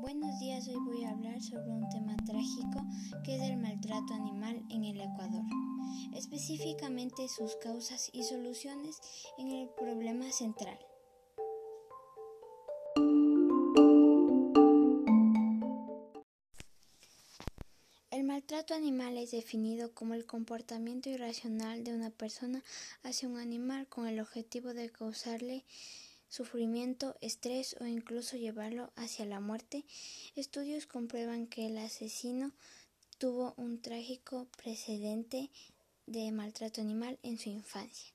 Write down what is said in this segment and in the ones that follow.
Buenos días, hoy voy a hablar sobre un tema trágico que es el maltrato animal en el Ecuador, específicamente sus causas y soluciones en el problema central. El maltrato animal es definido como el comportamiento irracional de una persona hacia un animal con el objetivo de causarle sufrimiento, estrés o incluso llevarlo hacia la muerte, estudios comprueban que el asesino tuvo un trágico precedente de maltrato animal en su infancia.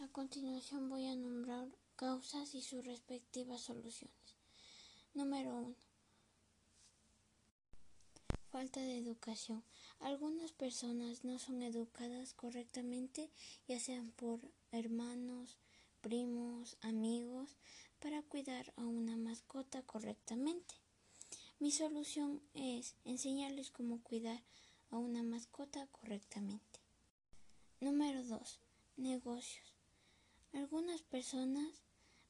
A continuación voy a nombrar causas y sus respectivas soluciones. Número 1. Falta de educación. Algunas personas no son educadas correctamente, ya sean por hermanos, primos, amigos, para cuidar a una mascota correctamente. Mi solución es enseñarles cómo cuidar a una mascota correctamente. Número 2. Negocios. Algunas personas,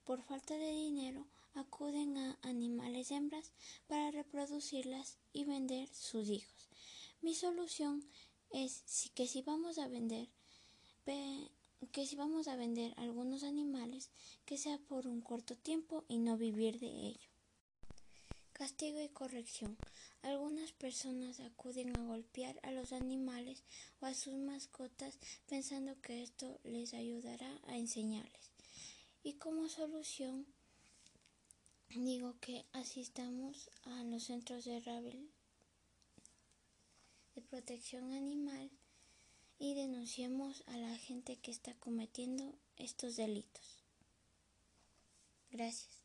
por falta de dinero, acuden a animales hembras para reproducirlas y vender sus hijos. Mi solución es que si vamos a vender, que si vamos a vender algunos animales, que sea por un corto tiempo y no vivir de ello. Castigo y corrección. Algunas personas acuden a golpear a los animales o a sus mascotas pensando que esto les ayudará a enseñarles. Y como solución, digo que asistamos a los centros de, de protección animal denunciemos a la gente que está cometiendo estos delitos. Gracias.